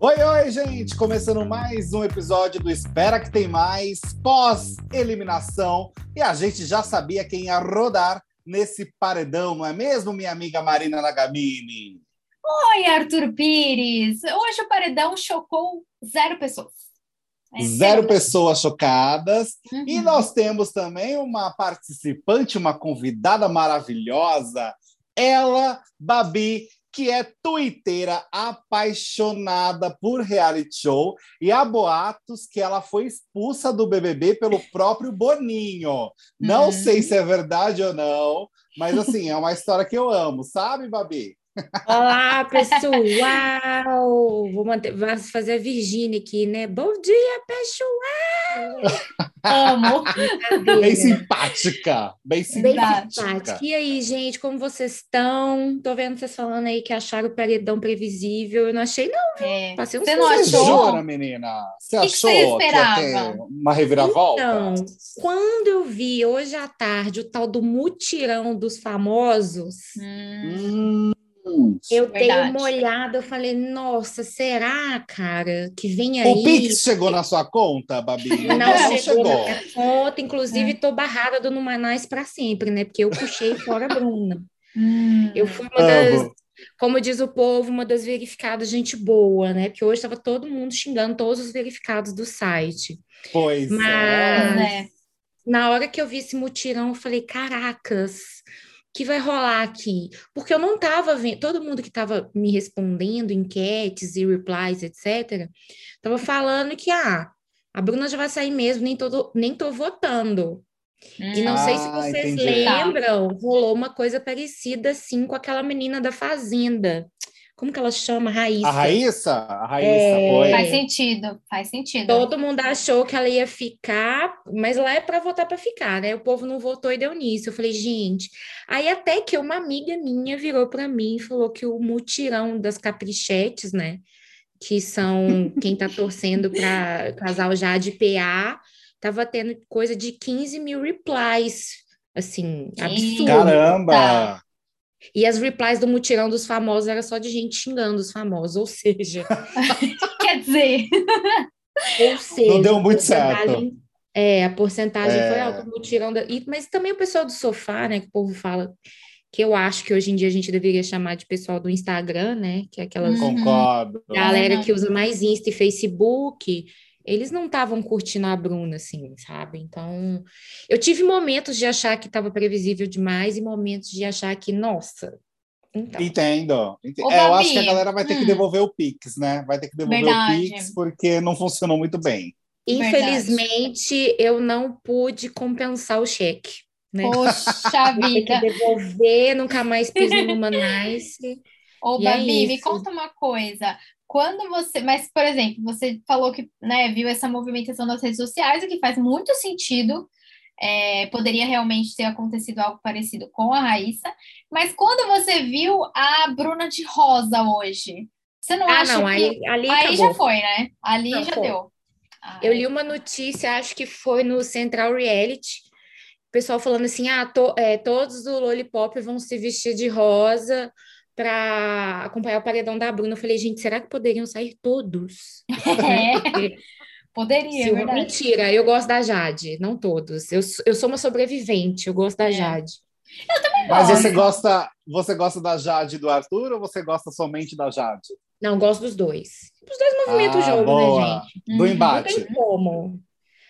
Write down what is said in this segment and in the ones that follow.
Oi, oi, gente! Começando mais um episódio do Espera que Tem Mais, pós-eliminação. E a gente já sabia quem ia rodar nesse paredão, não é mesmo, minha amiga Marina Nagamini? Oi, Arthur Pires! Hoje o paredão chocou zero pessoas. É, zero pessoas chocadas. Uhum. E nós temos também uma participante, uma convidada maravilhosa, ela, Babi, que é twitteira apaixonada por reality show e há boatos que ela foi expulsa do BBB pelo próprio Boninho. Não uhum. sei se é verdade ou não, mas assim, é uma história que eu amo, sabe, Babi? Olá, pessoal! Vou, manter, vou fazer a Virgínia aqui, né? Bom dia, pessoal! Amo! Bem simpática! Bem simpática. bem simpática. E aí, gente, como vocês estão? Tô vendo vocês falando aí que acharam o paredão previsível. Eu não achei, não. É. Passei um Você não achou? Jura, menina? Você que achou que, você esperava? que ia ter uma reviravolta? Então, quando eu vi hoje à tarde o tal do mutirão dos famosos... Hum. Eu Verdade. dei uma olhada, eu falei, nossa, será, cara, que vem aí? O Pix chegou na sua conta, Babi? Não, não chegou, chegou, na minha conta, inclusive estou é. barrada do Numanais para sempre, né? Porque eu puxei fora a Bruna. Hum. Eu fui uma das, como diz o povo, uma das verificadas, gente boa, né? Porque hoje estava todo mundo xingando todos os verificados do site. Pois Mas, é. Na hora que eu vi esse mutirão, eu falei, caracas, que vai rolar aqui? Porque eu não estava vendo, todo mundo que estava me respondendo, enquetes e replies, etc., estava falando que ah, a Bruna já vai sair mesmo, nem tô, nem tô votando. Hum. E não ah, sei se ah, vocês entendi. lembram, rolou uma coisa parecida assim com aquela menina da Fazenda. Como que ela chama? Raíssa. A Raíssa? A Raíssa é... foi. Faz sentido, faz sentido. Todo mundo achou que ela ia ficar, mas lá é para votar para ficar, né? O povo não votou e deu nisso. Eu falei, gente. Aí até que uma amiga minha virou para mim e falou que o mutirão das caprichetes, né? Que são quem tá torcendo para casal já de PA, tava tendo coisa de 15 mil replies. Assim, absurdo. Caramba! Tá. E as replies do mutirão dos famosos era só de gente xingando os famosos, ou seja. Quer dizer. ou seja. Não deu muito certo. É, a porcentagem é... foi alta, o mutirão. Da, e, mas também o pessoal do sofá, né, que o povo fala, que eu acho que hoje em dia a gente deveria chamar de pessoal do Instagram, né, que é aquela uhum. Concordo. galera que usa mais Insta e Facebook eles não estavam curtindo a Bruna, assim, sabe? Então, eu tive momentos de achar que estava previsível demais e momentos de achar que, nossa. Então. Entendo. Entendo. É, eu acho que a galera vai ter hum. que devolver o Pix, né? Vai ter que devolver Verdade. o Pix porque não funcionou muito bem. Infelizmente, Verdade. eu não pude compensar o cheque. Né? Poxa vida! que devolver, nunca mais piso numa nice. Ô, Babi, é me conta uma coisa. Quando você, mas por exemplo, você falou que né, viu essa movimentação nas redes sociais, o que faz muito sentido. É, poderia realmente ter acontecido algo parecido com a Raíssa, mas quando você viu a Bruna de Rosa hoje, você não ah, acha não, que aí, ali aí já foi, né? Ali não, já foi. deu. Eu li uma notícia, acho que foi no Central Reality, o pessoal falando assim, ah, to, é, todos do Lollipop vão se vestir de rosa para acompanhar o paredão da Bruna. Eu falei, gente, será que poderiam sair todos? É. Poderia, Sim, é verdade. Mentira, eu gosto da Jade, não todos. Eu, eu sou uma sobrevivente, eu gosto da é. Jade. Eu também gosto. Mas você gosta, você gosta da Jade e do Arthur ou você gosta somente da Jade? Não, gosto dos dois. Os dois movimentam ah, o jogo, né, boa. né, gente? Do embate. Não tem como.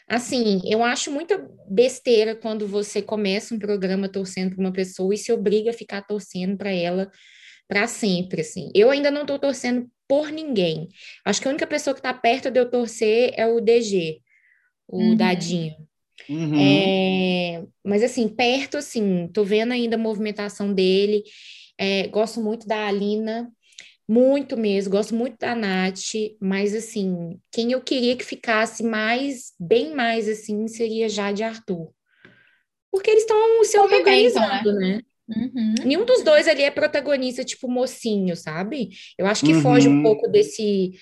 Assim, eu acho muita besteira quando você começa um programa torcendo para uma pessoa e se obriga a ficar torcendo para ela para sempre, assim. Eu ainda não estou torcendo por ninguém. Acho que a única pessoa que está perto de eu torcer é o DG, o uhum. Dadinho. Uhum. É, mas assim, perto, assim, tô vendo ainda a movimentação dele. É, gosto muito da Alina, muito mesmo, gosto muito da Nath, mas assim, quem eu queria que ficasse mais, bem mais assim, seria Jade Arthur. Porque eles estão se organizando, né? né? Uhum. Nenhum dos dois ali é protagonista, tipo mocinho, sabe? Eu acho que uhum. foge um uhum. pouco desse,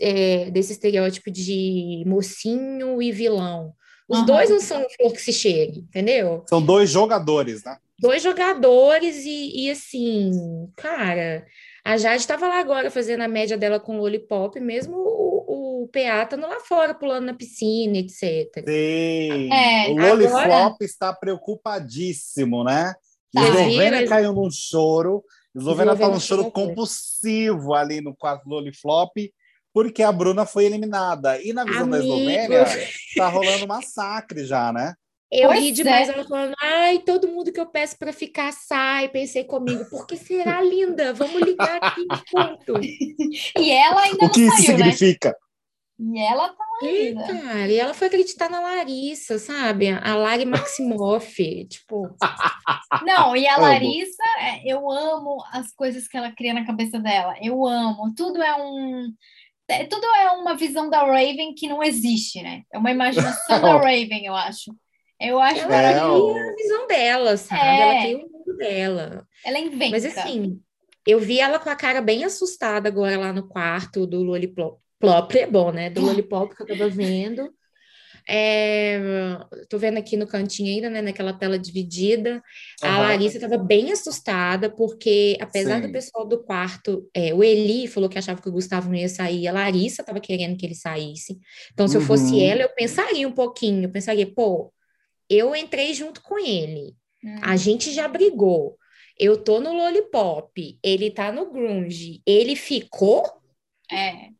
é, desse estereótipo de mocinho e vilão. Os uhum. dois não são flor que se chegue, entendeu? São dois jogadores, né? Dois jogadores e, e assim, cara, A Jade estava lá agora fazendo a média dela com Lollipop, mesmo o, o PA tá lá fora, pulando na piscina, etc. Sim. É, o Lollipop agora... está preocupadíssimo, né? Tá. Eslovênia caiu num choro. Eslovênia está num choro compulsivo ali no quarto Lollipop porque a Bruna foi eliminada. E na visão Amigo. da Eslovênia, tá rolando massacre já, né? Eu pois ri demais, é. ela falando, ai, todo mundo que eu peço para ficar sai. Pensei comigo, porque será linda? Vamos ligar aqui, ponto. e ela ainda o que isso saiu, né? significa? Né? E ela tá ainda. cara, e ela foi acreditar na Larissa, sabe? A Lari Maximoff, tipo... Não, e a Larissa, é, eu amo as coisas que ela cria na cabeça dela. Eu amo. Tudo é um é, tudo é uma visão da Raven que não existe, né? É uma imaginação da Raven, eu acho. Eu acho ela é, a visão dela, sabe? É. Ela tem o mundo dela. Ela inventa. Mas assim, eu vi ela com a cara bem assustada agora lá no quarto do Lollipop. É bom, né? Do Lollipop que eu tava vendo. É, tô vendo aqui no cantinho ainda, né, naquela tela dividida. Uhum. A Larissa estava bem assustada, porque apesar Sim. do pessoal do quarto, é, o Eli falou que achava que o Gustavo não ia sair, a Larissa estava querendo que ele saísse. Então, se uhum. eu fosse uhum. ela, eu pensaria um pouquinho, eu pensaria, pô, eu entrei junto com ele, uhum. a gente já brigou. Eu tô no Lollipop, ele tá no Grunge, ele ficou? É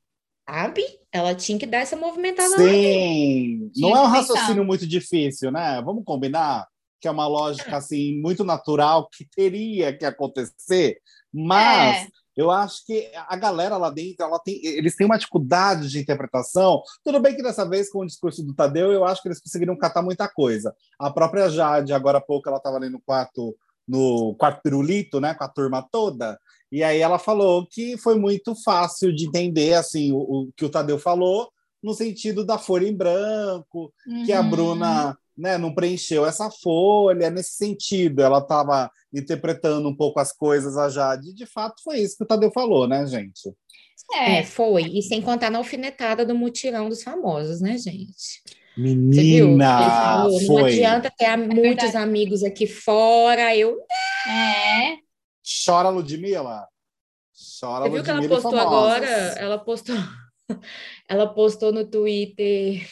sabe? Ela tinha que dar essa movimentada Sim, não é um raciocínio muito difícil, né? Vamos combinar que é uma lógica assim muito natural que teria que acontecer, mas é. eu acho que a galera lá dentro, ela tem, eles têm uma dificuldade de interpretação. Tudo bem que dessa vez com o discurso do Tadeu, eu acho que eles conseguiram catar muita coisa. A própria Jade, agora há pouco, ela estava ali no quarto no quarto pirulito, né, com a turma toda. E aí ela falou que foi muito fácil de entender assim o, o que o Tadeu falou no sentido da folha em branco, uhum. que a uhum. Bruna né, não preencheu essa folha nesse sentido. Ela estava interpretando um pouco as coisas a Jade. De fato, foi isso que o Tadeu falou, né, gente? É, foi. E sem contar na alfinetada do mutirão dos famosos, né, gente? Menina, falou, Não adianta ter é muitos amigos aqui fora. Eu. É. Chora, Ludmilla. Chora, Você viu que ela postou agora? Ela postou. Ela postou no Twitter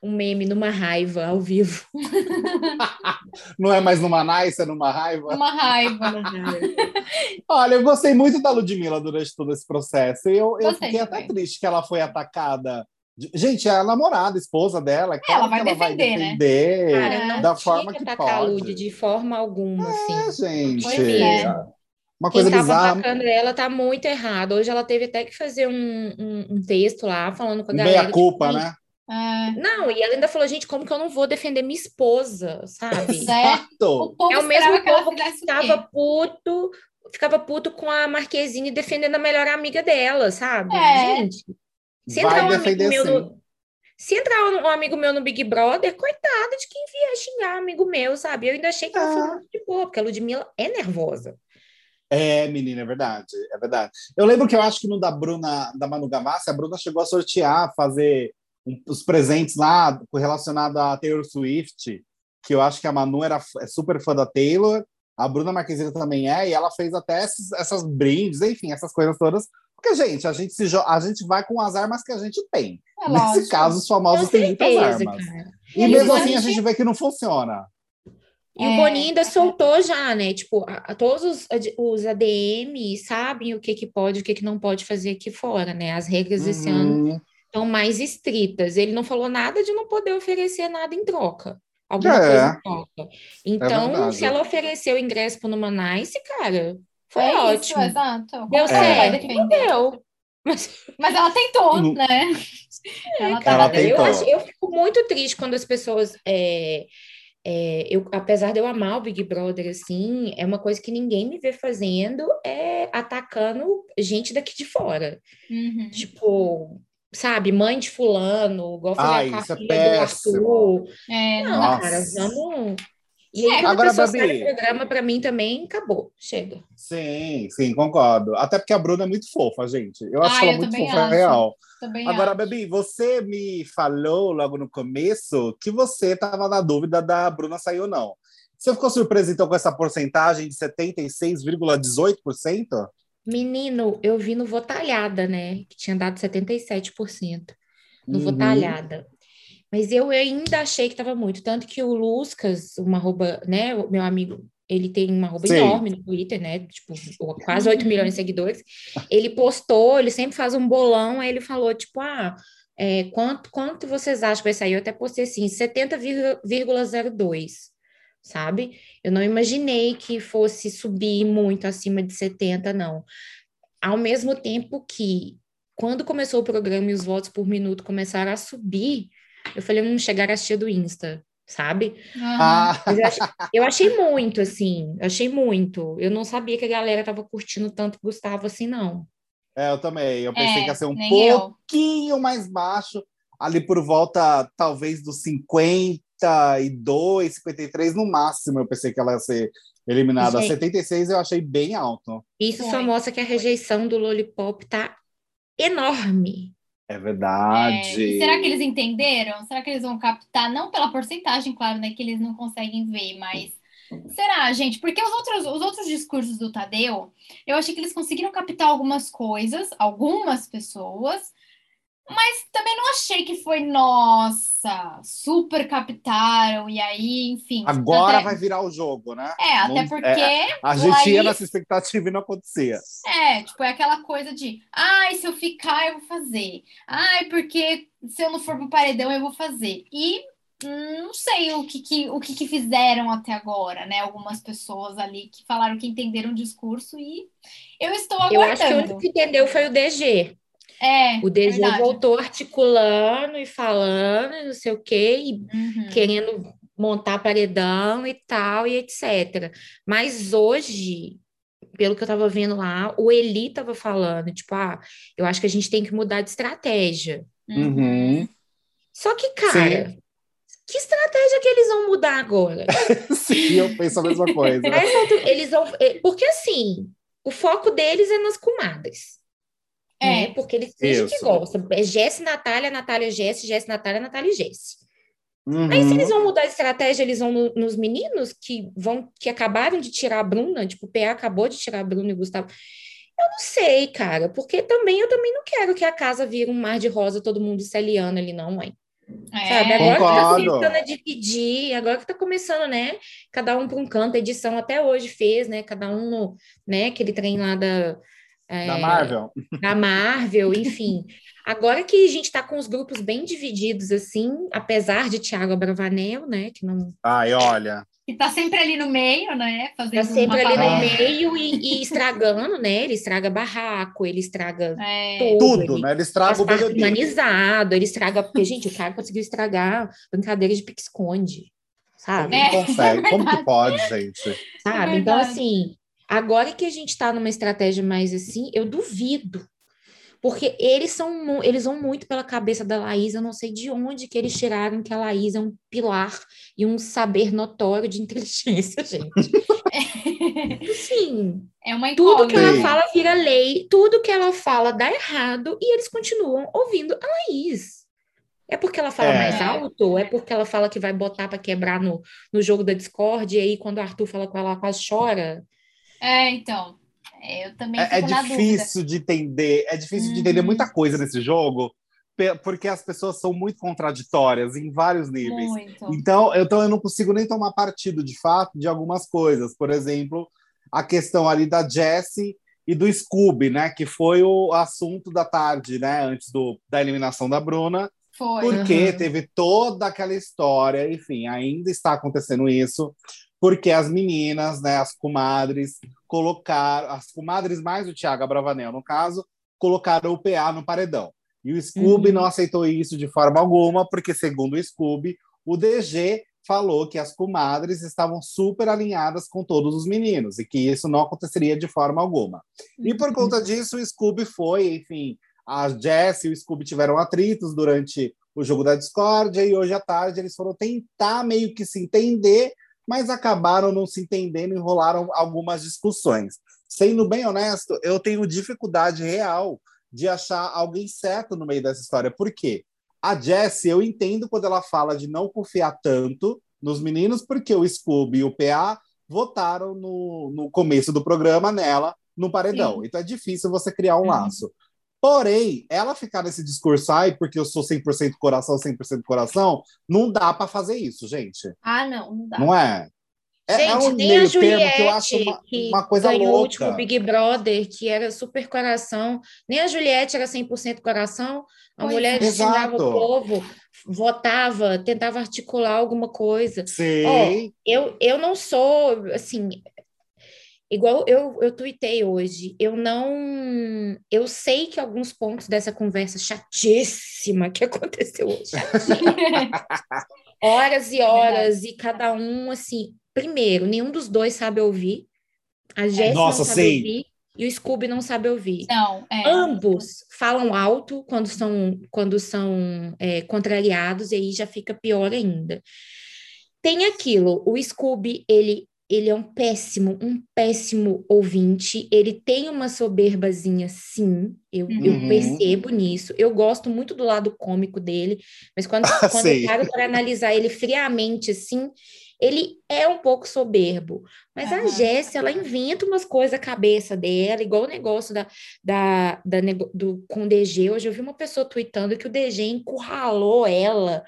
um meme numa raiva ao vivo. Não é mais numa nice, é numa raiva? Uma raiva. Olha, eu gostei muito da Ludmilla durante todo esse processo. Eu, eu fiquei até triste que ela foi atacada Gente, é a namorada, a esposa dela. É ela vai ela defender, vai defender né? Cara, da forma que, que pode. Lud de forma alguma, é, assim. gente. É. Uma coisa Quem bizarra. atacando ela tá muito errado. Hoje ela teve até que fazer um, um, um texto lá, falando com a galera. Meia culpa, tipo, né? É. Não, e ela ainda falou, gente, como que eu não vou defender minha esposa, sabe? Exato. É o mesmo povo que ficava puto, ficava puto com a Marquezine defendendo a melhor amiga dela, sabe? É. Gente, se entrar, um amigo meu no, se entrar um amigo meu no Big Brother, coitado de quem vier xingar amigo meu, sabe? Eu ainda achei que ela foi ah. muito de boa, porque a Ludmilla é nervosa. É, menina, é verdade, é verdade. Eu lembro que eu acho que no da Bruna, da Manu Gavassi, a Bruna chegou a sortear, fazer um, os presentes lá relacionados a Taylor Swift, que eu acho que a Manu era é super fã da Taylor, a Bruna Marquezine também é, e ela fez até essas, essas brindes, enfim, essas coisas todas porque, gente, a gente, se a gente vai com as armas que a gente tem. É Nesse lógico. caso, os famosos têm muitas armas. Cara. E, e mesmo assim, a gente... vê que não funciona. E é... o Boninho ainda soltou já, né? Tipo, a, a todos os, os ADM sabem o que, que pode e o que, que não pode fazer aqui fora, né? As regras uhum. desse ano estão mais estritas. Ele não falou nada de não poder oferecer nada em troca. Alguma é. coisa em troca. Então, é se ela ofereceu ingresso para o Nice, cara, foi é ótimo. Isso, exato. Deu certo, é. deu. Mas... Mas ela tentou, hum. né? Ela, ela tentou. Eu, acho, eu fico muito triste quando as pessoas. É, é, eu, apesar de eu amar o Big Brother, assim, é uma coisa que ninguém me vê fazendo, é atacando gente daqui de fora. Uhum. Tipo, sabe, mãe de fulano, igual fazer a filha é do Arthur. É, não, Nossa. cara, vamos e aí, quando Agora, a pessoa Babi, programa, para mim também acabou. Chega. Sim, sim, concordo. Até porque a Bruna é muito fofa, gente. Eu acho ah, ela eu muito fofa, acho. real. Também Agora, acho. Babi, você me falou logo no começo que você estava na dúvida da Bruna sair ou não. Você ficou surpresa, então, com essa porcentagem de 76,18%? Menino, eu vi no Votalhada, né? Que tinha dado 77% no uhum. Votalhada. Mas eu ainda achei que estava muito. Tanto que o Luscas, uma arroba, né? O meu amigo, ele tem uma arroba Sim. enorme no Twitter, né? Tipo, quase 8 milhões de seguidores. Ele postou, ele sempre faz um bolão, aí ele falou, tipo, ah, é, quanto, quanto vocês acham que vai sair? Eu até postei assim, 70,02, sabe? Eu não imaginei que fosse subir muito acima de 70, não. Ao mesmo tempo que, quando começou o programa e os votos por minuto começaram a subir, eu falei, hum, chegar a tia do Insta, sabe? Ah. Eu achei, eu, achei, muito, assim, achei muito. Eu não sabia que a galera tava curtindo tanto Gustavo assim, não. É, eu também. Eu pensei é, que ia ser um pouquinho eu. mais baixo, ali por volta, talvez, dos 52, 53 no máximo. Eu pensei que ela ia ser eliminada. Gente, 76 eu achei bem alto. Isso só mostra que a rejeição do Lollipop tá enorme. É verdade. É, será que eles entenderam? Será que eles vão captar? Não pela porcentagem, claro, né? Que eles não conseguem ver, mas Será, gente? Porque os outros, os outros discursos do Tadeu, eu achei que eles conseguiram captar algumas coisas, algumas pessoas, mas também não achei que foi, nossa, super captaram, e aí, enfim. Agora até... vai virar o jogo, né? É, até não, porque. É, a gente Laís... ia nessa expectativa e não acontecia. É, tipo, é aquela coisa de, ai, se eu ficar, eu vou fazer. Ai, porque se eu não for pro paredão, eu vou fazer. E não sei o que, que o que, que, fizeram até agora, né? Algumas pessoas ali que falaram que entenderam o discurso e eu estou aguardando. Eu acho que o único que entendeu foi o DG. É, o DG verdade. voltou articulando e falando, não sei o quê, e uhum. querendo montar paredão e tal, e etc. Mas hoje, pelo que eu estava vendo lá, o Eli estava falando, tipo, ah, eu acho que a gente tem que mudar de estratégia. Uhum. Só que, cara, Sim. Que estratégia que eles vão mudar agora? Sim, eu penso a mesma coisa. eles vão, é, porque assim, o foco deles é nas comadres. É. Né? Porque eles dizem que gostam. É Jesse, Natália, Natália, Jesse, Jesse, Natália, Natália e Jesse. Uhum. Aí, se eles vão mudar de estratégia, eles vão no, nos meninos que vão que acabaram de tirar a Bruna, tipo, o PA acabou de tirar a Bruna e o Gustavo. Eu não sei, cara, porque também eu também não quero que a casa vire um mar de rosa, todo mundo se aliando ali, não, mãe. É, Sabe, agora concordo. que tá começando a dividir, agora que tá começando, né? Cada um para um canto, a edição até hoje fez, né? Cada um no, né? Aquele trem lá da. É, da Marvel. Da Marvel, enfim. Agora que a gente está com os grupos bem divididos, assim, apesar de Tiago Abravanel, né? Que não. Ai, olha. E tá sempre ali no meio, né? Fazendo tá sempre ali no meio e, e, estragando, né? Ele estraga barraco, ele estraga é. tudo, tudo ele né? Ele estraga o BBB. humanizado, ele estraga... Porque, gente, o cara conseguiu estragar brincadeira de pique-esconde, sabe? Como que consegue? É Como que pode, gente? Sabe? É então, assim, agora que a gente tá numa estratégia mais assim, eu duvido porque eles são eles vão muito pela cabeça da Laís, eu não sei de onde que eles tiraram que a Laís é um pilar e um saber notório de inteligência, gente. Sim. É uma Tudo que ela fala vira lei, tudo que ela fala dá errado e eles continuam ouvindo a Laís. É porque ela fala é. mais alto? É porque ela fala que vai botar para quebrar no, no jogo da Discord e aí quando o Arthur fala com ela, ela quase chora? É, então. É, eu também é, é difícil dúvida. de entender, é difícil uhum. de entender muita coisa nesse jogo, porque as pessoas são muito contraditórias em vários níveis. Muito. Então, então eu não consigo nem tomar partido de fato de algumas coisas. Por exemplo, a questão ali da Jessie e do Scooby, né, que foi o assunto da tarde, né, antes do, da eliminação da Bruna. Foi. Porque uhum. teve toda aquela história, enfim, ainda está acontecendo isso porque as meninas, né, as comadres, colocaram, as comadres mais o Thiago Bravanel, no caso, colocaram o PA no paredão. E o Scooby uhum. não aceitou isso de forma alguma, porque, segundo o Scooby, o DG falou que as comadres estavam super alinhadas com todos os meninos e que isso não aconteceria de forma alguma. E por uhum. conta disso, o Scooby foi, enfim, a Jess e o Scooby tiveram atritos durante o jogo da discórdia e hoje à tarde eles foram tentar meio que se entender mas acabaram não se entendendo e enrolaram algumas discussões. Sendo bem honesto, eu tenho dificuldade real de achar alguém certo no meio dessa história. Por quê? A Jessie, eu entendo quando ela fala de não confiar tanto nos meninos, porque o Scooby e o PA votaram no, no começo do programa nela no paredão. Sim. Então é difícil você criar um uhum. laço. Porém, ela ficar nesse discurso, ai, porque eu sou 100% coração, 100% coração, não dá para fazer isso, gente. Ah, não, não dá. Não é? É, Gente, é um nem a Juliette, que eu acho uma, uma coisa ganhou louca. o último Big Brother, que era super coração, nem a Juliette era 100% coração, a pois mulher destinava o povo, votava, tentava articular alguma coisa. Sim. Oh, eu, eu não sou, assim, igual eu, eu tuitei hoje, eu não, eu sei que alguns pontos dessa conversa chatíssima que aconteceu hoje, horas e horas, e cada um, assim, primeiro, nenhum dos dois sabe ouvir. A Jéssica não sabe sim. ouvir e o Scooby não sabe ouvir. Não, é. Ambos falam alto quando são, quando são é, contrariados, e aí já fica pior ainda. Tem aquilo, o Scooby, ele, ele é um péssimo, um péssimo ouvinte, ele tem uma soberbazinha, sim, eu, uhum. eu percebo nisso, eu gosto muito do lado cômico dele, mas quando, quando eu paro para analisar ele friamente, assim, ele é um pouco soberbo, mas uhum. a Jéssica, ela inventa umas coisas na cabeça dela, igual o negócio da, da, da, do, com o DG. Hoje eu vi uma pessoa tweetando que o DG encurralou ela.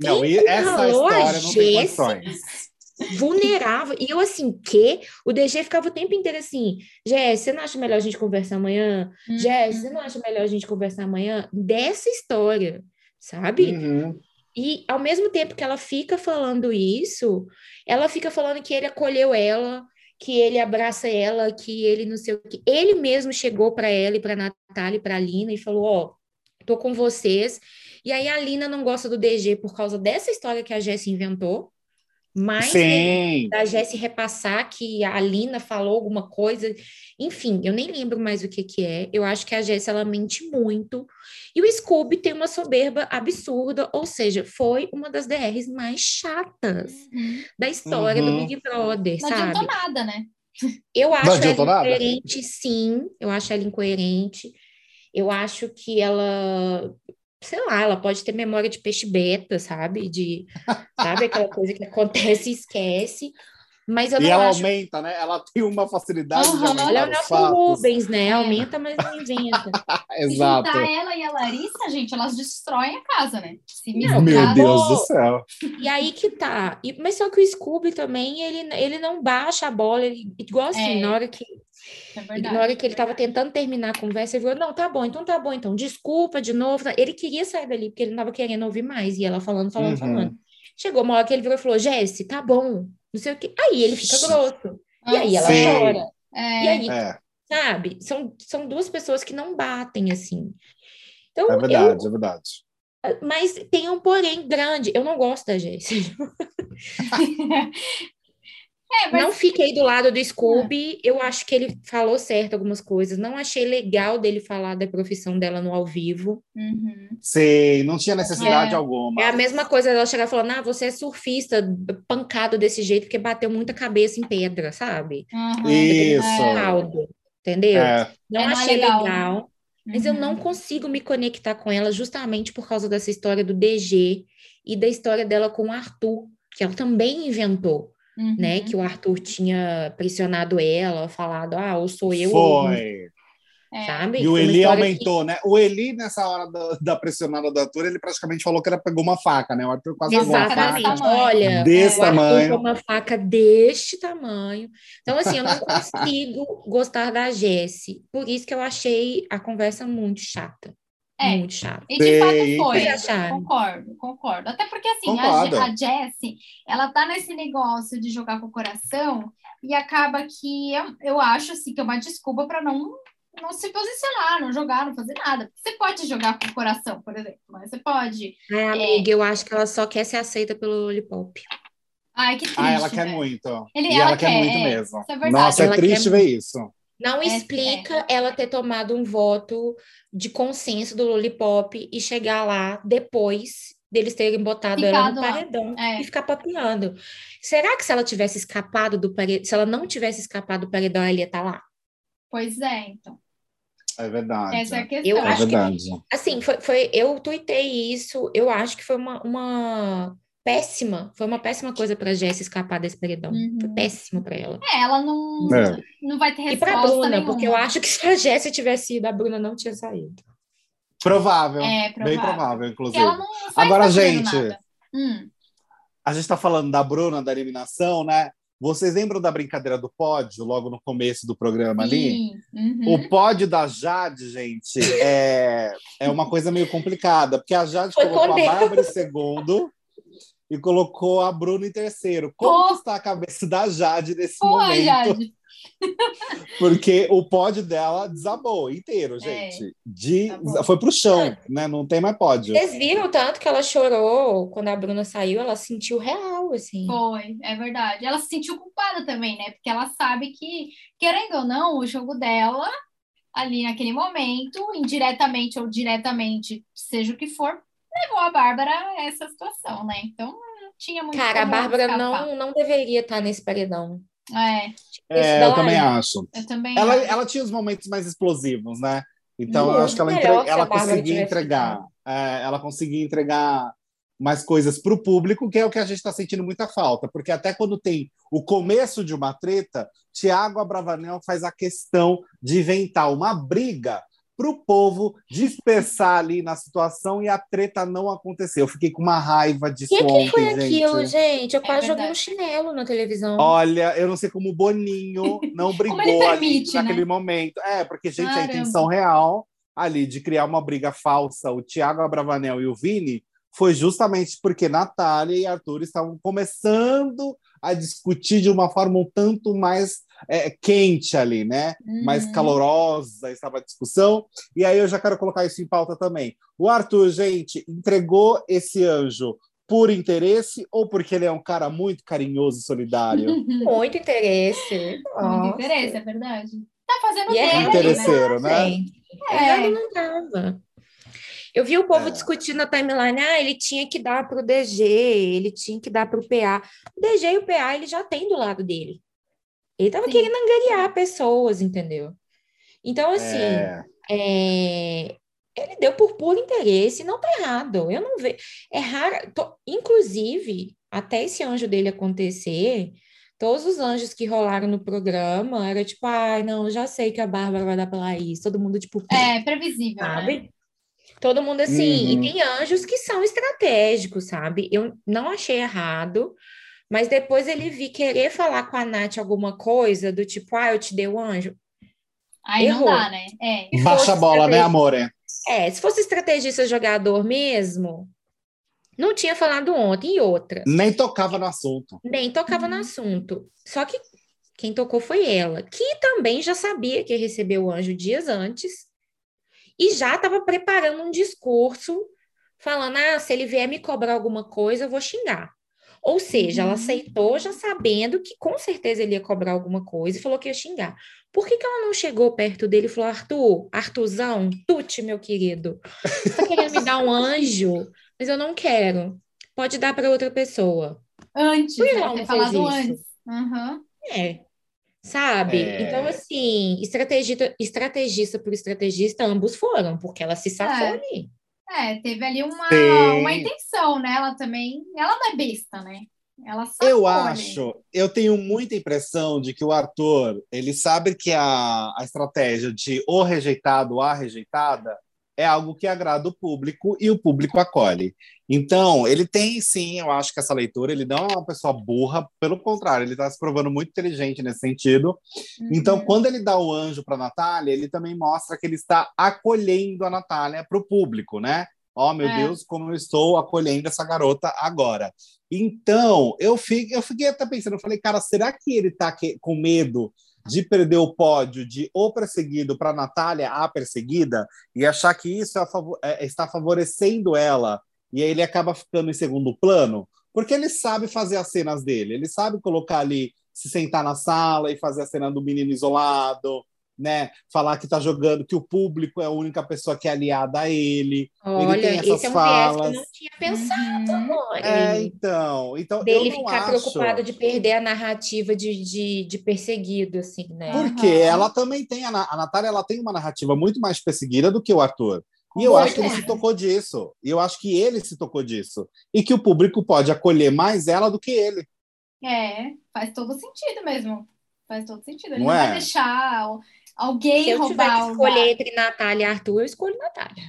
Não, e essa história não tem condições vulnerável. E eu, assim, que? O DG ficava o tempo inteiro assim: Jess, você não acha melhor a gente conversar amanhã? Uhum. Jess, você não acha melhor a gente conversar amanhã? Dessa história, sabe? Uhum. E ao mesmo tempo que ela fica falando isso, ela fica falando que ele acolheu ela, que ele abraça ela, que ele não sei o que. Ele mesmo chegou para ela e para Natália e para Lina e falou: "Ó, oh, tô com vocês". E aí a Lina não gosta do DG por causa dessa história que a Jess inventou. Mas Sim. da Jess repassar que a Alina falou alguma coisa, enfim, eu nem lembro mais o que que é. Eu acho que a Jess ela mente muito. E o Scooby tem uma soberba absurda, ou seja, foi uma das DRs mais chatas uhum. da história uhum. do Big Brother, Não sabe? Não adiantou nada, né? Eu acho ela incoerente, nada. sim. Eu acho ela incoerente. Eu acho que ela sei lá, ela pode ter memória de peixe beta, sabe? De, sabe, aquela coisa que acontece e esquece. Mas eu não e ela acho... aumenta, né? Ela tem uma facilidade uhum. de aumentar Ela é o Rubens, né? Aumenta, mas não inventa. Exato. Se ela e a Larissa, gente, elas destroem a casa, né? Se não, Meu Deus do céu. E aí que tá. E, mas só que o Scooby também, ele, ele não baixa a bola, ele, igual assim, é. na hora que é na hora que ele estava tentando terminar a conversa, ele falou: Não, tá bom, então tá bom, então desculpa de novo. Ele queria sair dali, porque ele não estava querendo ouvir mais. E ela falando, falando, uhum. falando. Chegou uma hora que ele virou e falou: Jesse, tá bom, não sei o quê. Aí ele fica grosso. e aí ela sim. chora. É. E aí, é. sabe? São, são duas pessoas que não batem assim. Então, é verdade, eu, é verdade. Mas tem um porém grande. Eu não gosto da Jesse. É, mas... Não fiquei do lado do Scooby, eu acho que ele falou certo algumas coisas. Não achei legal dele falar da profissão dela no ao vivo. Uhum. Sei, não tinha necessidade é. alguma. É a mesma coisa ela chegar falando, ah, você é surfista, pancado desse jeito, porque bateu muita cabeça em pedra, sabe? Uhum. Isso. Caldo, entendeu? É. Não é, achei é legal. legal. Mas uhum. eu não uhum. consigo me conectar com ela justamente por causa dessa história do DG e da história dela com o Arthur, que ela também inventou uhum. né? Que o Arthur tinha pressionado ela, falado, ah, ou sou eu. Foi. É. Sabe? E o Eli aumentou, que... né? O Eli, nessa hora da, da, pressionada do Arthur, ele praticamente falou que ela pegou uma faca, né? O Arthur quase pegou uma faca. Olha, desse é, tamanho. uma faca deste tamanho. Então, assim, eu não consigo gostar da Jessie. Por isso que eu achei a conversa muito chata. É, muito chato. E de fato foi. Concordo, concordo. Até porque, assim, a, a Jessie, ela tá nesse negócio de jogar com o coração e acaba que eu, eu acho, assim, que é uma desculpa para não não se posicionar, não jogar, não fazer nada. Você pode jogar com o coração, por exemplo, mas você pode. É, amiga, é... eu acho que ela só quer ser aceita pelo Lollipop. Ai, que triste. Ah, ela quer muito. Ele, e ela, ela quer, quer, muito é, mesmo. É Nossa, é triste ver isso. Não é, explica é. ela ter tomado um voto de consenso do Lollipop e chegar lá depois deles terem botado Ficado ela no paredão é. e ficar papiando. Será que se ela tivesse escapado do paredão, se ela não tivesse escapado do paredão, ela ia estar tá lá? Pois é, então. É verdade. Essa é a questão. Eu é acho verdade. Que, assim, foi, foi, eu tuitei isso, eu acho que foi uma, uma péssima. Foi uma péssima coisa pra Jess escapar desse paredão. Uhum. Foi péssimo pra ela. É, ela não, É. não vai ter E resposta pra Bruna, nenhuma. porque eu acho que se a Jessie tivesse ido, a Bruna não tinha saído. Provável. É, Bem provável. provável, Porque inclusive. ela não, Agora, gente. Hum, a gente está falando da Bruna, da eliminação, né? Vocês lembram da brincadeira do pódio, logo no começo do programa ali? sim. Uhum. O pódio da Jade, gente, é, é uma coisa meio complicada, porque a Jade Foi colocou com a. Bárbara em segundo e colocou a Bruna em terceiro. Como que está a cabeça da Jade nesse Pô, momento? Jade. Porque o pódio dela desabou inteiro, gente. De, Desabou. foi pro chão, né? Não tem mais pódio. Vocês viram o tanto que ela chorou quando a Bruna saiu? Ela sentiu real, assim. Foi, é verdade. Ela se sentiu culpada também, né? Porque ela sabe que, querendo ou não, o jogo dela, ali naquele momento, indiretamente ou diretamente, seja o que for, levou a Bárbara a essa situação, né? Então, não tinha muito Cara, a Bárbara não, não deveria estar nesse paredão. É, É, eu também acho. eu também Ela, acho. ela tinha os momentos mais explosivos, né? Então, eu Muito acho que ela, entre- ela conseguia entregar. é, ela conseguia entregar mais coisas para o público, que é o que a gente está sentindo muita falta. Porque até quando tem o começo de uma treta, Tiago Abravanel faz a questão de inventar uma briga para o povo dispersar ali na situação e a treta não acontecer. Eu fiquei com uma raiva O disso que, que foi gente. aquilo, gente? Eu quase joguei um chinelo na televisão. Olha, eu não sei como o Boninho não brigou ele ali permite, naquele né? momento. É, porque, gente, a Caramba. intenção real ali de criar uma briga falsa, o Thiago Abravanel e o Vini, foi justamente porque Natália e Arthur estavam começando a discutir de uma forma um tanto mais é, quente ali, né? Mais Uhum. calorosa estava a discussão. E aí eu já quero colocar isso em pauta também. O Arthur, gente, entregou esse anjo por interesse ou porque ele é um cara muito carinhoso e solidário? Muito interesse. Muito Nossa. interesse, é verdade. Tá fazendo E é dele aí, né? Interesseiro, né? Gente, É. não tava. Eu vi o povo É. discutindo na timeline, ah, ele tinha que dar para o DG, ele tinha que dar para o PA. O DG e o PA ele já tem do lado dele. Ele tava Sim. querendo angariar pessoas, entendeu? Então, assim, É. é, ele deu por puro interesse, não tá errado. Eu não vejo. É raro. to- Inclusive, até esse anjo dele acontecer, todos os anjos que rolaram no programa era tipo, ai, não, já sei que a Bárbara vai dar pra Laís. Todo mundo, tipo, É previsível, né? sabe? Todo mundo assim. Uhum. E tem anjos que são estratégicos, sabe? Eu não achei errado. Mas depois ele vi querer falar com a Nath alguma coisa do tipo, ah, eu te dei o anjo. Aí não Errou. dá, né? É. Baixa a bola, né, amore? É, se fosse estrategista jogador mesmo, não tinha falado ontem. E outra, Nem tocava no assunto. nem tocava no assunto. Só que quem tocou foi ela, que também já sabia que ia receber o anjo dias antes e já estava preparando um discurso falando: ah, se ele vier me cobrar alguma coisa, eu vou xingar. Ou seja, ela Uhum. aceitou já sabendo que com certeza ele ia cobrar alguma coisa e falou que ia xingar. Por que, que ela não chegou perto dele e falou: Arthur, Arthurzão, tute, meu querido, você tá querendo me dar um anjo, mas eu não quero. Pode dar para outra pessoa. Antes, Por que né? ela Ter não falado fez isso? antes. Uhum. É. Sabe? É. Então, assim, estrategista, estrategista por estrategista, ambos foram, porque ela se safou É. ali. É, teve ali uma, uma intenção, né? Ela também. Ela não é besta, né? Ela sacou Eu acho, eu tenho muita impressão de que o Arthur, ele sabe que a, a estratégia de o rejeitado a rejeitada é algo que agrada o público e o público acolhe. Então, ele tem sim, eu acho que essa leitura, ele não é uma pessoa burra, pelo contrário, ele está se provando muito inteligente nesse sentido. Então, Uhum. quando ele dá o anjo para Natália, ele também mostra que ele está acolhendo a Natália para o público, né? Ó, meu É. Deus, como eu estou acolhendo essa garota agora. Então, eu fiquei, eu fiquei até pensando, eu falei, cara, será que ele está com medo de perder o pódio de o perseguido para Natália, a perseguida, e achar que isso é é- está favorecendo ela, e aí ele acaba ficando em segundo plano? Porque ele sabe fazer as cenas dele, ele sabe colocar ali, se sentar na sala e fazer a cena do menino isolado, né? Falar que tá jogando, que o público é a única pessoa que é aliada a ele. Olha, tem essas esse é um viés que falas. eu não tinha pensado, Uhum. amor. É, então, então eu Dele não ficar acho. preocupado de perder a narrativa de, de, de perseguido, assim, né? Por- Porque Aham. ela também tem, a, a Natália ela tem uma narrativa muito mais perseguida do que o Arthur. E eu acho que ele se tocou disso. E eu acho que ele se tocou disso. E que o público pode acolher mais ela do que ele. É, faz todo sentido mesmo. Faz todo sentido. Ele não, não é? vai deixar alguém Se eu roubar. Se eu escolher entre Natália e Arthur, eu escolho Natália.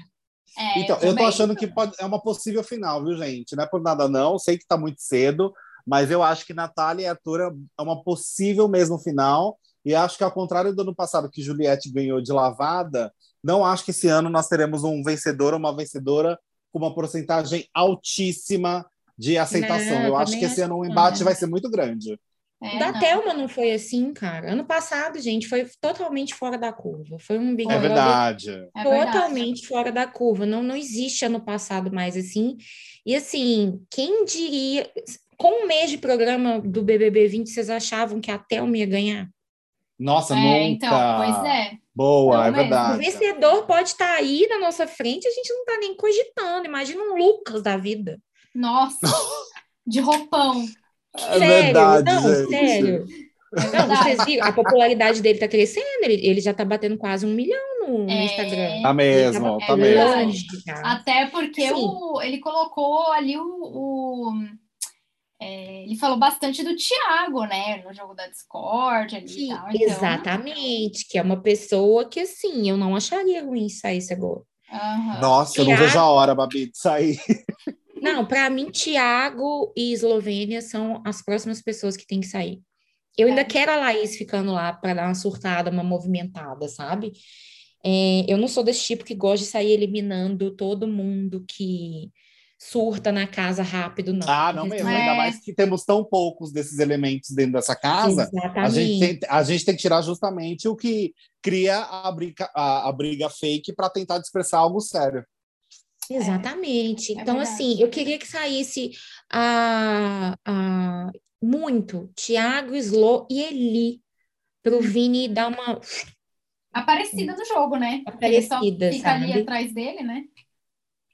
É, então, eu, eu tô achando que pode, é uma possível final, viu, gente? Não é por nada, não. Sei que tá muito cedo, mas eu acho que Natália e Arthur é uma possível mesmo final. E acho que, ao contrário do ano passado, que Juliette ganhou de lavada, não acho que esse ano nós teremos um vencedor ou uma vencedora com uma porcentagem altíssima de aceitação. Não, eu acho que esse ano o embate vai ser muito grande. É, da não. Thelma não foi assim, cara. Ano passado, gente, foi totalmente fora da curva. Foi um Big É verdade. É totalmente é fora da curva. Não, não existe ano passado mais assim. E assim, quem diria. Com um mês de programa do BBB 20, vocês achavam que a Thelma ia ganhar? Nossa, é, nunca. Então, pois é. Boa, não é verdade. O vencedor pode estar tá aí na nossa frente, a gente não está nem cogitando. Imagina um Lucas da vida. Nossa, de roupão. É sério, verdade, não, gente. sério. Não, vocês viram, a popularidade dele está crescendo, ele, ele já está batendo quase um milhão no, é, Instagram. Tá mesmo, tá, tá mesmo. Até porque o, ele colocou ali o, o é, ele falou bastante do Thiago, né? No jogo da Discord ali Sim, e tal. Então... Exatamente, que é uma pessoa que, assim, eu não acharia ruim sair agora. Uhum. Nossa, Thiago... eu não vejo a hora, Babi, de sair. Não, para mim, Thiago e Eslovênia são as próximas pessoas que têm que sair. Eu ainda é. quero a Laís ficando lá para dar uma surtada, uma movimentada, sabe? É, eu não sou desse tipo que gosta de sair eliminando todo mundo que surta na casa rápido, não. Ah, não mesmo. É... Ainda mais que temos tão poucos desses elementos dentro dessa casa. A gente, tem, a gente tem que tirar justamente o que cria a briga, a, a briga fake para tentar expressar algo sério. Exatamente. É, então, assim, eu queria que saísse a, a, muito Tiago, Slo e Eli para o Vini dar uma aparecida no jogo, né? Aparecida, Ele só fica sabe? ali atrás dele, né?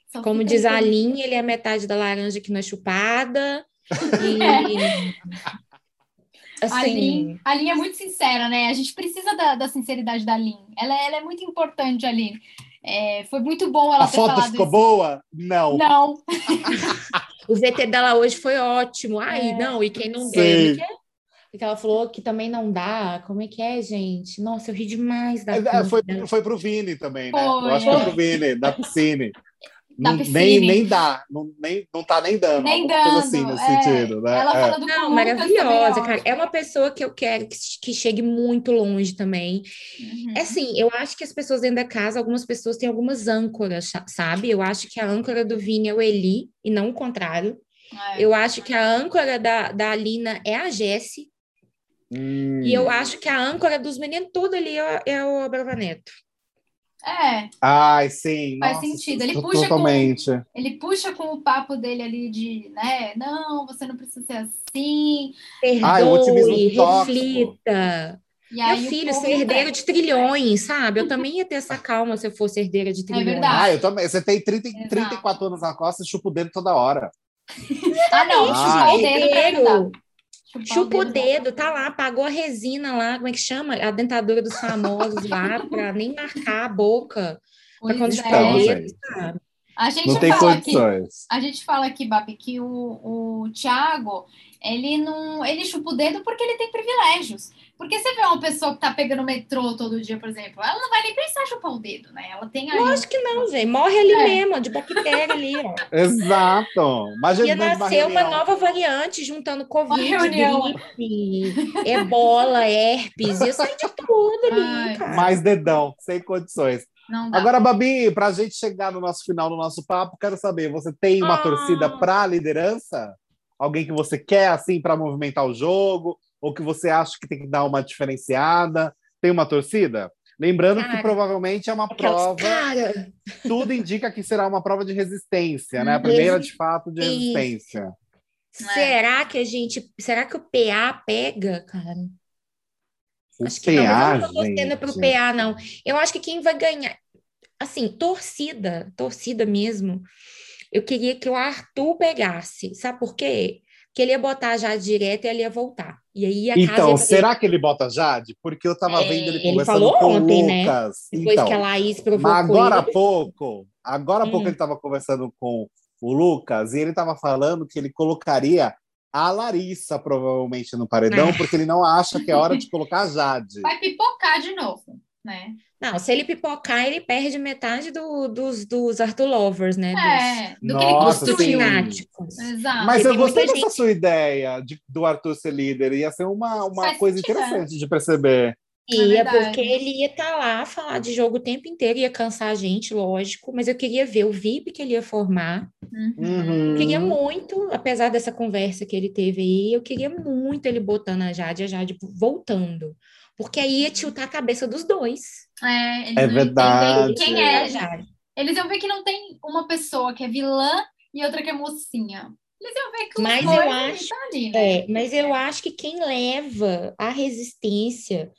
Só Como diz a Aline, ele é metade da laranja que não é chupada. E... É. Assim... A Aline é muito sincera, né? A gente precisa da, da sinceridade da Aline. Ela, ela é muito importante, Aline. É, foi muito bom ela a ter foto ficou isso. boa? Não. Não. o VT dela hoje foi ótimo. Ai, é. não, e quem não deu? Porque ela falou que também não dá. Como é que é, gente? Nossa, eu ri demais da é, foi, foi pro Vini também, né? Foi, eu acho que foi pro Vini, da piscina. Não, nem, nem dá, não, nem, não tá nem dando. Nem dando. assim nesse é, sentido, né? Ela é. Não, maravilhosa, cara. É uma pessoa que eu quero que, que chegue muito longe também. Uhum. É assim, eu acho que as pessoas dentro da casa, algumas pessoas têm algumas âncoras, sabe? Eu acho que a âncora do Vini é o Eli, e não o contrário. É. Eu acho que a âncora da, da Alina é a Jessie. Hum. E eu acho que a âncora dos meninos tudo ali é, é o Bravaneto. É. Ai, sim. Faz nossa, sentido. Ele puxa, totalmente. Com, ele puxa com o papo dele ali de, né? Não, você não precisa ser assim. Perdoe, Ai, reflita. Meu filho, ser herdeiro é. de trilhões, sabe? Eu também ia ter essa calma se eu fosse herdeira de trilhões. É verdade. Ah, eu também. Você tem 30, 34 anos na costa e chupa o dedo toda hora. ah, não. Ah, o dedo Chupa o dedo, tá lá, pagou a resina lá, como é que chama? A dentadura dos famosos lá, para nem marcar a boca. Para quando é. dedo, A gente, não tem fala aqui, a gente fala aqui, Babi, que o, o Thiago, ele não ele chupa o dedo porque ele tem privilégios. Porque você vê uma pessoa que tá pegando metrô todo dia, por exemplo, ela não vai nem pensar em chupar o dedo, né? Ela tem ali... Lógico que não, gente. Morre ali é. mesmo, de bactéria ali, ó. Exato. Imagina Ia nascer uma nova variante juntando Covid, gripe, ebola, herpes, ia sair de tudo ali, Ai. cara. Mais dedão, sem condições. Agora, Babi, para a gente chegar no nosso final do nosso papo, quero saber, você tem uma ah. torcida para a liderança? Alguém que você quer, assim, para movimentar o jogo? ou que você acha que tem que dar uma diferenciada? Tem uma torcida? Lembrando cara, que provavelmente é uma prova. Cara. Tudo indica que será uma prova de resistência, né? A primeira de fato de resistência. Será que a gente. Será que o PA pega, cara? O acho que PA, não, eu não tô pro PA, não. Eu acho que quem vai ganhar. Assim, torcida, torcida mesmo. Eu queria que o Arthur pegasse. Sabe por quê? Que ele ia botar já direto e ele ia voltar. E aí a então, será que ele bota Jade? Porque eu tava é, vendo ele conversando ele falou com ontem, o né? Lucas. Né? Depois então, que a Laís provocou Mas agora há pouco, Agora há pouco Hum. ele estava conversando com o Lucas e ele estava falando que ele colocaria a Larissa provavelmente no paredão, Ah. porque ele não acha que é hora de colocar a Jade. Vai pipocar de novo, né? Não, se ele pipocar, ele perde metade do- dos, dos Arthur Lovers, né? Dos- É, do que ele Nossa, dos construiu. Exato. Mas eu gostei dessa gente- sua ideia de- do Arthur ser líder. Ia ser uma, uma Faz coisa é. interessante de perceber. Ia, verdade. porque ele ia estar lá, falar de jogo o tempo inteiro, ia cansar a gente, lógico, mas eu queria ver o VIP que ele ia formar. Uhum. Eu queria muito, apesar dessa conversa que ele teve aí, eu queria muito ele botando a Jade, a Jade voltando. Porque aí ia tiltar a cabeça dos dois. É, eles É verdade. Quem E a é? Jade. Eles iam ver que não tem uma pessoa que é vilã e outra que é mocinha. Eles iam ver que Mas eu acho- tá ali, né? É, mas eu acho que quem leva a resistência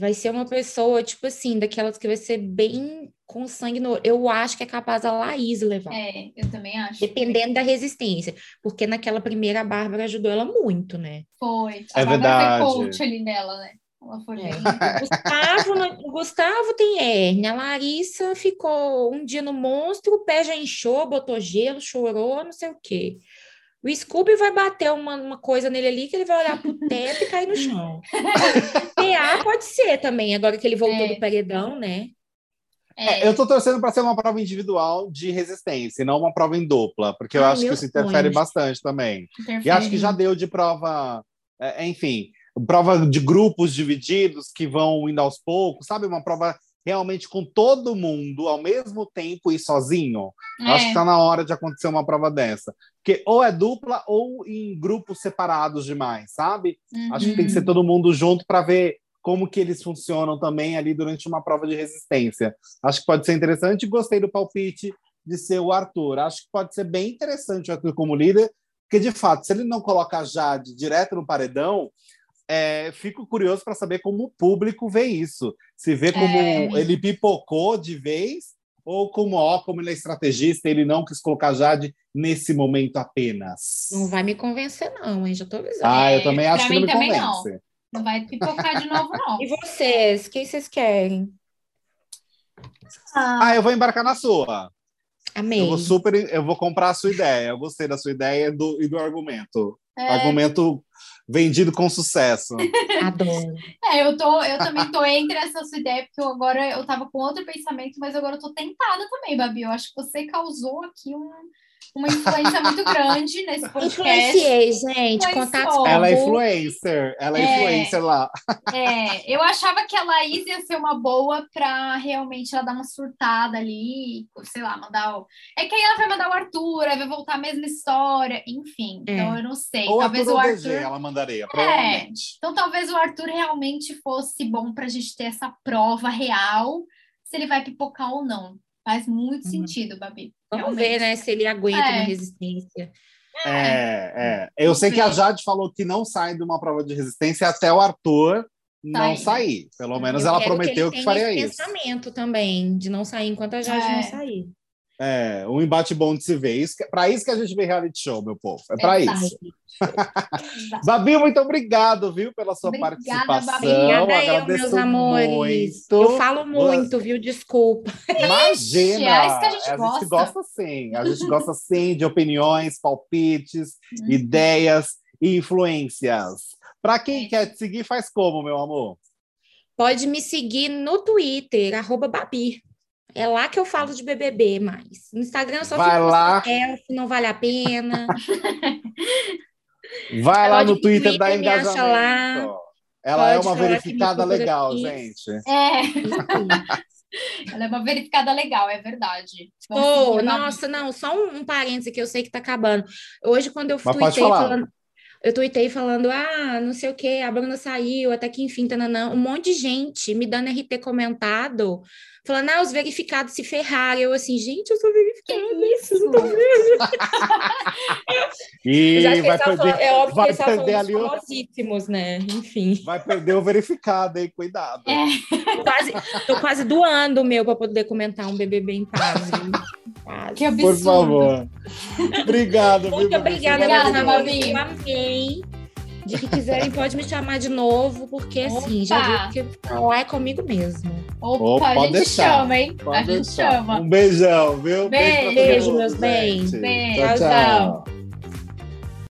vai ser uma pessoa, tipo assim, daquelas que vai ser bem com sangue no. Eu acho que é capaz a Laís levar. É, eu também acho. Dependendo da resistência. Porque naquela primeira a Bárbara ajudou ela muito, né? Foi. É A Bárbara verdade. foi coach ali nela, né? Ela foi É. Gustavo, o Gustavo tem hérnia, a Larissa ficou um dia no monstro, o pé já inchou, botou gelo, chorou, não sei o quê. O Scooby vai bater uma, uma coisa nele ali que ele vai olhar pro teto e cair no chão. PA pode ser também, agora que ele voltou É. do paredão, né? É, É, eu tô torcendo para ser uma prova individual de resistência, e não uma prova em dupla, porque eu Ai, acho que isso interfere sonho. bastante também. E interfere. acho que já deu de prova, é, enfim, prova de grupos divididos que vão indo aos poucos, sabe? Uma prova realmente com todo mundo ao mesmo tempo e sozinho. É, Acho que tá na hora de acontecer uma prova dessa. Porque ou é dupla ou em grupos separados demais, sabe? Acho que tem que ser todo mundo junto para ver como que eles funcionam também ali durante uma prova de resistência. Acho que pode ser interessante. Gostei do palpite de ser o Arthur. Acho que pode ser bem interessante o Arthur como líder, porque de fato, se ele não coloca a Jade direto no paredão, é, fico curioso para saber como o público vê isso. Se vê como É. ele pipocou de vez ou como, ó, como ele é estrategista, ele não quis colocar a Jade nesse momento apenas. Não vai me convencer, não, hein? Já tô avisando. Ah, eu É, também acho pra que não mim me também convence. Não vai pipocar de novo, não. E vocês? Quem vocês querem? Ah, eu vou embarcar na sua. Amei. Eu vou super, eu vou comprar a sua ideia. Eu gostei da sua ideia e do, e do argumento. É, Argumento vendido com sucesso. Adoro. é, eu, tô, eu também tô entre essa sua ideia, porque eu agora eu tava com outro pensamento, mas agora eu tô tentada também, Babi. Eu acho que você causou aqui um, uma influência muito grande nesse podcast. Influenciei, gente. Influenciou. Ela é influencer. Ela é, É. influencer lá. É, eu achava que a Laís ia ser uma boa pra realmente ela dar uma surtada ali, sei lá, mandar o. É que aí ela vai mandar o Arthur, aí vai voltar a mesma história, enfim. É. Então eu não sei. Ou talvez Arthur o Arthur. DG, ela mandaria, provavelmente. Então talvez o Arthur realmente fosse bom pra gente ter essa prova real, se ele vai pipocar ou não. Faz muito Uhum. sentido, Babi. Vamos realmente. ver, né, se ele aguenta É. uma resistência. É, é. Eu sei que a. Jade falou que não sai de uma prova de resistência até o Arthur não Sair. sair. Pelo menos Eu ela prometeu ele que, tenha faria esse isso. pensamento também, de não sair enquanto a Jade É. não sair. É, um embate bom de se ver. Isso, que- pra isso que a gente vê reality show, meu povo. É pra isso. Babi, muito obrigado, viu, pela sua Obrigada, participação. Babi. Obrigada eu, meus amores. muito. Eu falo muito, viu? Desculpa. Imagina! é isso que a gente a gosta. gente gosta sim. A gente gosta sim de opiniões, palpites, Uhum. ideias e influências. Para quem É. quer te seguir, faz como, meu amor? Pode me seguir no Twitter, arroba Babi. É lá que eu falo de BBB mais. No Instagram eu só Vai fico lá. selfie, não vale a pena. Vai lá no Twitter da Twitter, Engajamento. lá. Ela é Pode uma que me verificada legal, gente. É, ela é uma verificada legal, é verdade. Vamos Oh, nossa, não, só um, um parêntese que eu sei que tá acabando. Hoje, quando eu tuitei falando, eu tuitei falando, ah, não sei o que, a Bruna saiu, até que enfim, tananã, um monte de gente me dando RT comentado, falando, ah, os verificados se ferraram. Eu assim, gente, eu sou verificada. isso? vocês não tão vendo? E que vai eles perder, falando- é óbvio que vai eles estavam perder falando ali dos o, famosíssimos, né? Enfim, vai perder o verificado, hein? Cuidado. É. tô quase, tô quase doando o meu para poder comentar um BBB em paz. Que Por absurdo. favor. Obrigado, Muito obrigada, Obrigada, meus Babi. amores. Eu amei. De que quiserem, pode me chamar de novo, porque assim, já Opa. viu que falar é comigo mesmo. Opa, a gente deixar. chama, hein? Pode a gente deixar. chama. Um beijão, viu? Beijo, Beijo, Beijo meus bem. Beijo. tchau. tchau.